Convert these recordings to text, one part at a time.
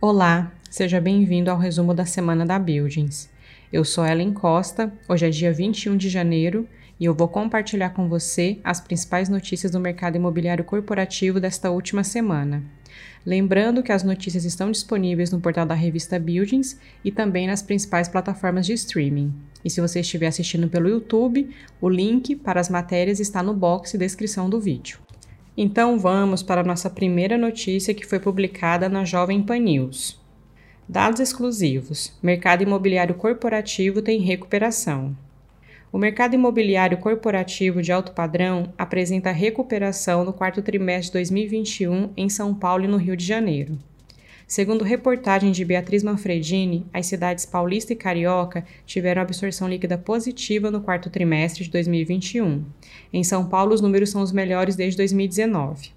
Olá, seja bem-vindo ao resumo da semana da Buildings. Eu sou Ellen Costa, hoje é dia 21 de janeiro e eu vou compartilhar com você as principais notícias do mercado imobiliário corporativo desta última semana. Lembrando que as notícias estão disponíveis no portal da revista Buildings e também nas principais plataformas de streaming. E se você estiver assistindo pelo YouTube, o link para as matérias está no box de descrição do vídeo. Então vamos para nossa primeira notícia que foi publicada na Jovem Pan News. Dados exclusivos: Mercado imobiliário corporativo tem recuperação. O mercado imobiliário corporativo de alto padrão apresenta recuperação no quarto trimestre de 2021 em São Paulo e no Rio de Janeiro. Segundo reportagem de Beatriz Manfredini, as cidades Paulista e Carioca tiveram absorção líquida positiva no quarto trimestre de 2021. Em São Paulo, os números são os melhores desde 2019.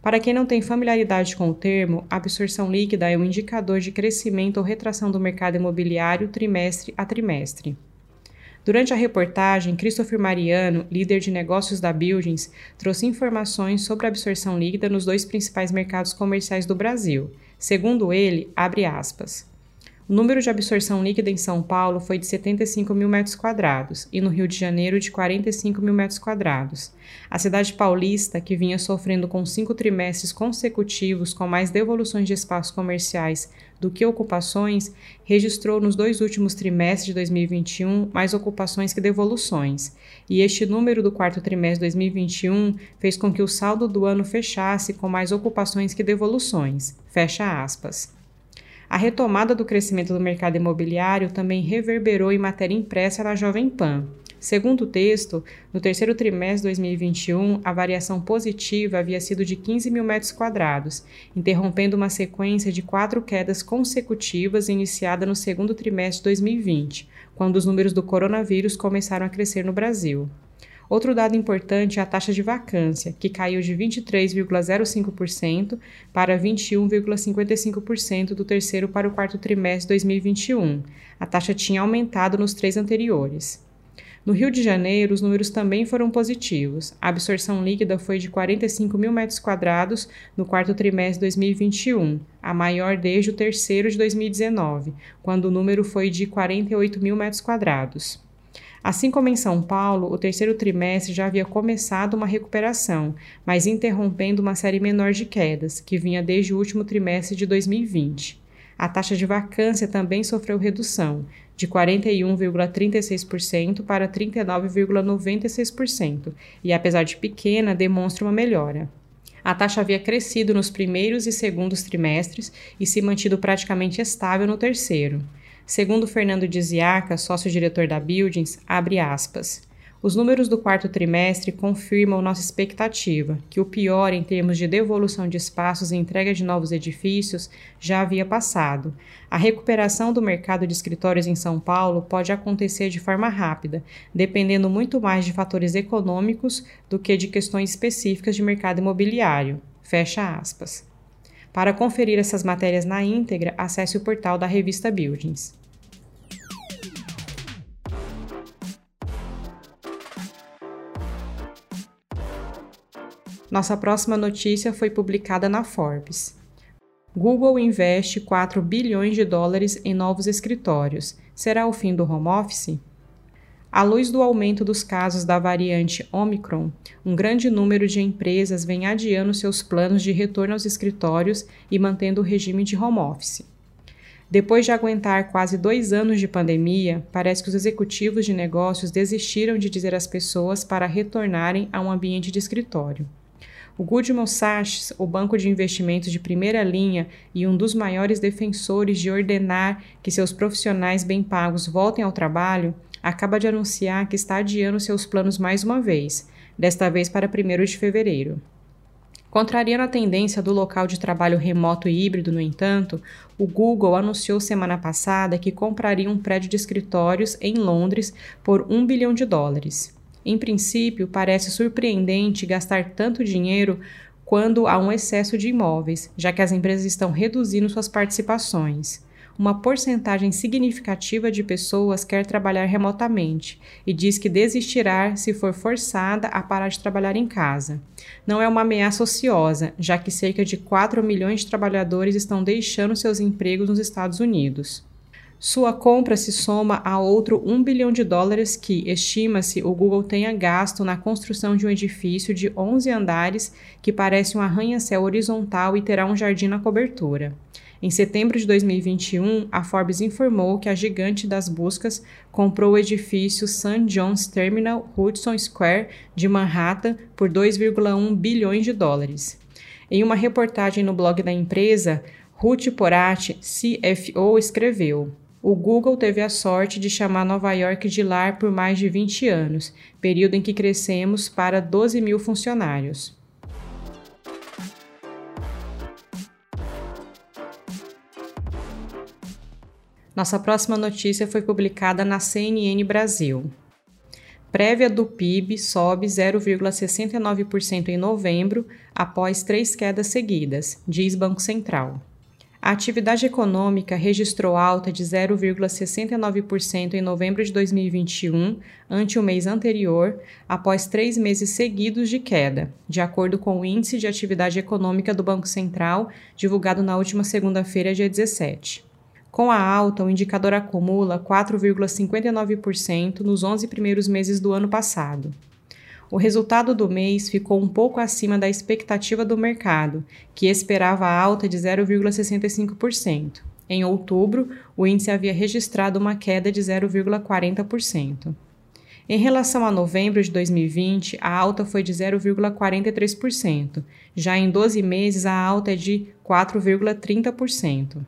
Para quem não tem familiaridade com o termo, absorção líquida é um indicador de crescimento ou retração do mercado imobiliário trimestre a trimestre. Durante a reportagem, Christopher Mariano, líder de negócios da Buildings, trouxe informações sobre a absorção líquida nos dois principais mercados comerciais do Brasil, Segundo ele, abre aspas, o número de absorção líquida em São Paulo foi de 75 mil metros quadrados e no Rio de Janeiro de 45 mil metros quadrados. A cidade paulista, que vinha sofrendo com cinco trimestres consecutivos com mais devoluções de espaços comerciais do que ocupações, registrou nos dois últimos trimestres de 2021 mais ocupações que devoluções, e este número do quarto trimestre de 2021 fez com que o saldo do ano fechasse com mais ocupações que devoluções. Fecha aspas. A retomada do crescimento do mercado imobiliário também reverberou em matéria impressa na Jovem Pan. Segundo o texto, no terceiro trimestre de 2021, a variação positiva havia sido de 15 mil metros quadrados, interrompendo uma sequência de quatro quedas consecutivas iniciada no segundo trimestre de 2020, quando os números do coronavírus começaram a crescer no Brasil. Outro dado importante é a taxa de vacância, que caiu de 23,05% para 21,55% do terceiro para o quarto trimestre de 2021. A taxa tinha aumentado nos três anteriores. No Rio de Janeiro, os números também foram positivos. A absorção líquida foi de 45 mil metros quadrados no quarto trimestre de 2021, a maior desde o terceiro de 2019, quando o número foi de 48 mil metros quadrados. Assim como em São Paulo, o terceiro trimestre já havia começado uma recuperação, mas interrompendo uma série menor de quedas, que vinha desde o último trimestre de 2020. A taxa de vacância também sofreu redução, de 41,36% para 39,96%, e apesar de pequena, demonstra uma melhora. A taxa havia crescido nos primeiros e segundos trimestres e se mantido praticamente estável no terceiro. Segundo Fernando Diziaca, sócio-diretor da Buildings, abre aspas. Os números do quarto trimestre confirmam nossa expectativa, que o pior em termos de devolução de espaços e entrega de novos edifícios já havia passado. A recuperação do mercado de escritórios em São Paulo pode acontecer de forma rápida, dependendo muito mais de fatores econômicos do que de questões específicas de mercado imobiliário. Fecha aspas. Para conferir essas matérias na íntegra, acesse o portal da revista Buildings. Nossa próxima notícia foi publicada na Forbes. Google investe 4 bilhões de dólares em novos escritórios. Será o fim do home office? À luz do aumento dos casos da variante Omicron, um grande número de empresas vem adiando seus planos de retorno aos escritórios e mantendo o regime de home office. Depois de aguentar quase dois anos de pandemia, parece que os executivos de negócios desistiram de dizer às pessoas para retornarem a um ambiente de escritório. O Goldman Sachs, o banco de investimentos de primeira linha e um dos maiores defensores de ordenar que seus profissionais bem pagos voltem ao trabalho, acaba de anunciar que está adiando seus planos mais uma vez, desta vez para 1 de fevereiro. Contrariando a tendência do local de trabalho remoto e híbrido, no entanto, o Google anunciou semana passada que compraria um prédio de escritórios em Londres por 1 bilhão de dólares. Em princípio, parece surpreendente gastar tanto dinheiro quando há um excesso de imóveis, já que as empresas estão reduzindo suas participações. Uma porcentagem significativa de pessoas quer trabalhar remotamente e diz que desistirá se for forçada a parar de trabalhar em casa. Não é uma ameaça ociosa, já que cerca de 4 milhões de trabalhadores estão deixando seus empregos nos Estados Unidos. Sua compra se soma a outro 1 bilhão de dólares que, estima-se, o Google tenha gasto na construção de um edifício de 11 andares que parece um arranha-céu horizontal e terá um jardim na cobertura. Em setembro de 2021, a Forbes informou que a gigante das buscas comprou o edifício St. John's Terminal Hudson Square de Manhattan por 2,1 bilhões de dólares. Em uma reportagem no blog da empresa, Ruth Porati, CFO, escreveu: o Google teve a sorte de chamar Nova York de lar por mais de 20 anos, período em que crescemos para 12 mil funcionários. Nossa próxima notícia foi publicada na CNN Brasil. Prévia do PIB sobe 0,69% em novembro, após três quedas seguidas, diz Banco Central. A atividade econômica registrou alta de 0,69% em novembro de 2021, ante o mês anterior, após três meses seguidos de queda, de acordo com o Índice de Atividade Econômica do Banco Central, divulgado na última segunda-feira, dia 17. Com a alta, o indicador acumula 4,59% nos 11 primeiros meses do ano passado. O resultado do mês ficou um pouco acima da expectativa do mercado, que esperava alta de 0,65%. Em outubro, o índice havia registrado uma queda de 0,40%. Em relação a novembro de 2020, a alta foi de 0,43%. Já em 12 meses, a alta é de 4,30%.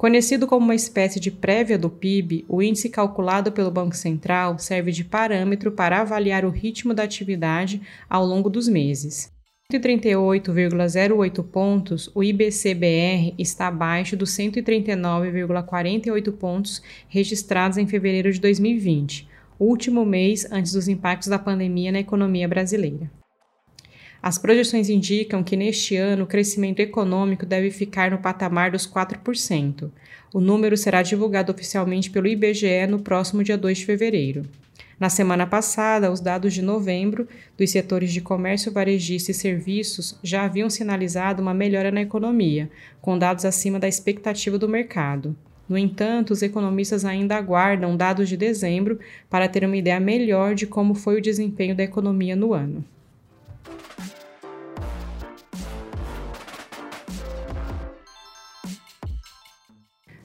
Conhecido como uma espécie de prévia do PIB, o índice calculado pelo Banco Central serve de parâmetro para avaliar o ritmo da atividade ao longo dos meses. 138,08 pontos, o IBCBR está abaixo dos 139,48 pontos registrados em fevereiro de 2020, último mês antes dos impactos da pandemia na economia brasileira. As projeções indicam que neste ano o crescimento econômico deve ficar no patamar dos 4%. O número será divulgado oficialmente pelo IBGE no próximo dia 2 de fevereiro. Na semana passada, os dados de novembro dos setores de comércio varejista e serviços já haviam sinalizado uma melhora na economia, com dados acima da expectativa do mercado. No entanto, os economistas ainda aguardam dados de dezembro para ter uma ideia melhor de como foi o desempenho da economia no ano.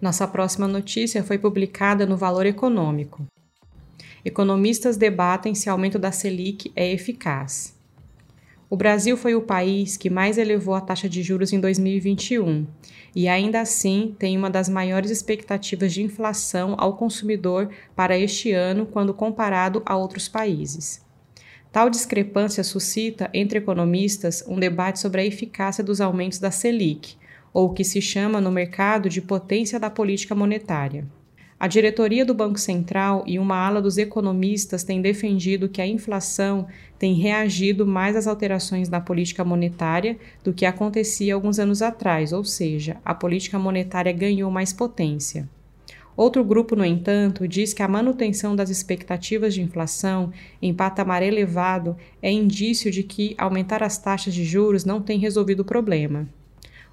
Nossa próxima notícia foi publicada no Valor Econômico. Economistas debatem se aumento da Selic é eficaz. O Brasil foi o país que mais elevou a taxa de juros em 2021 e, ainda assim, tem uma das maiores expectativas de inflação ao consumidor para este ano quando comparado a outros países. Tal discrepância suscita, entre economistas, um debate sobre a eficácia dos aumentos da Selic, ou o que se chama no mercado de potência da política monetária. A diretoria do Banco Central e uma ala dos economistas têm defendido que a inflação tem reagido mais às alterações na política monetária do que acontecia alguns anos atrás, ou seja, a política monetária ganhou mais potência. Outro grupo, no entanto, diz que a manutenção das expectativas de inflação em patamar elevado é indício de que aumentar as taxas de juros não tem resolvido o problema.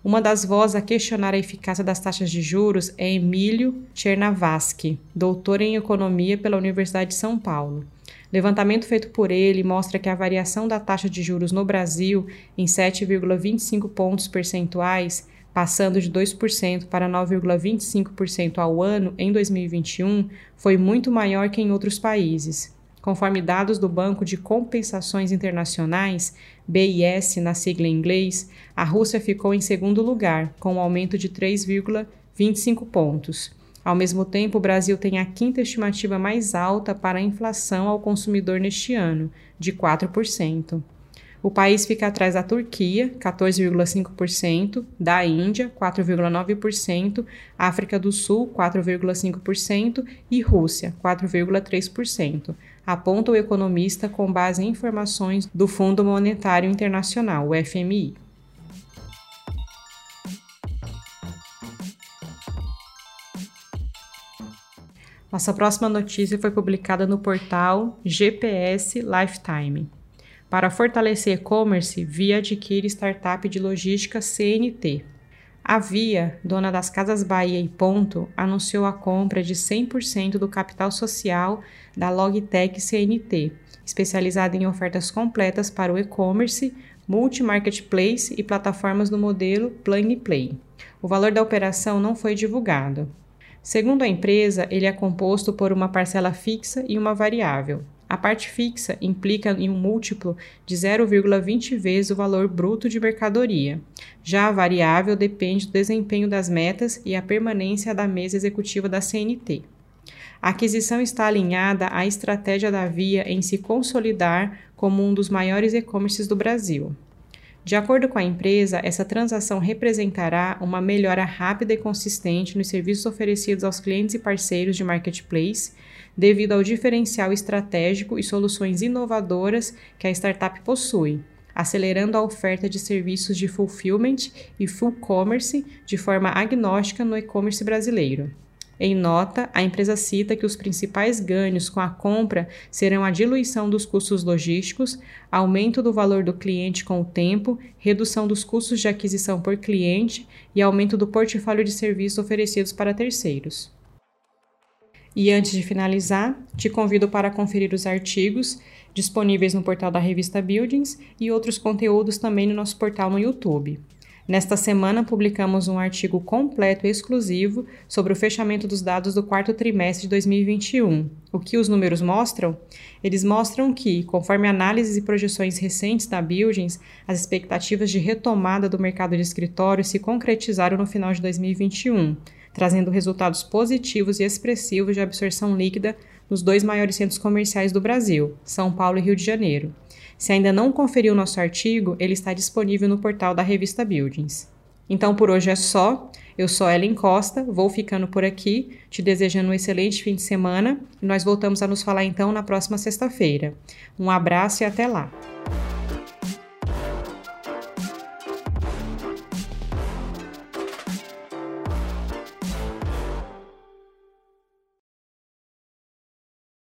Uma das vozes a questionar a eficácia das taxas de juros é Emílio Chernavasky, doutor em economia pela Universidade de São Paulo. Levantamento feito por ele mostra que a variação da taxa de juros no Brasil em 7,25 pontos percentuais, passando de 2% para 9,25% ao ano em 2021, foi muito maior que em outros países. Conforme dados do Banco de Compensações Internacionais, BIS na sigla em inglês, a Rússia ficou em segundo lugar, com um aumento de 3,25 pontos. Ao mesmo tempo, o Brasil tem a quinta estimativa mais alta para a inflação ao consumidor neste ano, de 4%. O país fica atrás da Turquia, 14,5%, da Índia, 4,9%, África do Sul, 4,5% e Rússia, 4,3%, aponta o economista com base em informações do Fundo Monetário Internacional, o FMI. Nossa próxima notícia foi publicada no portal GPS Lifetime. Para fortalecer e-commerce, Via adquire startup de logística CNT. A Via, dona das Casas Bahia e Ponto, anunciou a compra de 100% do capital social da Logitech CNT, especializada em ofertas completas para o e-commerce, multi-marketplace e plataformas no modelo Plug Play. O valor da operação não foi divulgado. Segundo a empresa, ele é composto por uma parcela fixa e uma variável. A parte fixa implica em um múltiplo de 0,20 vezes o valor bruto de mercadoria. Já a variável depende do desempenho das metas e a permanência da mesa executiva da CNT. A aquisição está alinhada à estratégia da Via em se consolidar como um dos maiores e-commerces do Brasil. De acordo com a empresa, essa transação representará uma melhora rápida e consistente nos serviços oferecidos aos clientes e parceiros de marketplace, devido ao diferencial estratégico e soluções inovadoras que a startup possui, acelerando a oferta de serviços de fulfillment e full commerce de forma agnóstica no e-commerce brasileiro. Em nota, a empresa cita que os principais ganhos com a compra serão a diluição dos custos logísticos, aumento do valor do cliente com o tempo, redução dos custos de aquisição por cliente e aumento do portfólio de serviços oferecidos para terceiros. E antes de finalizar, te convido para conferir os artigos disponíveis no portal da revista Buildings e outros conteúdos também no nosso portal no YouTube. Nesta semana, publicamos um artigo completo e exclusivo sobre o fechamento dos dados do quarto trimestre de 2021. O que os números mostram? Eles mostram que, conforme análises e projeções recentes da Buildings, as expectativas de retomada do mercado de escritório se concretizaram no final de 2021, trazendo resultados positivos e expressivos de absorção líquida nos dois maiores centros comerciais do Brasil, São Paulo e Rio de Janeiro. Se ainda não conferiu nosso artigo, ele está disponível no portal da revista Buildings. Então por hoje é só. Eu sou Ellen Costa, vou ficando por aqui, te desejando um excelente fim de semana e nós voltamos a nos falar então na próxima sexta-feira. Um abraço e até lá!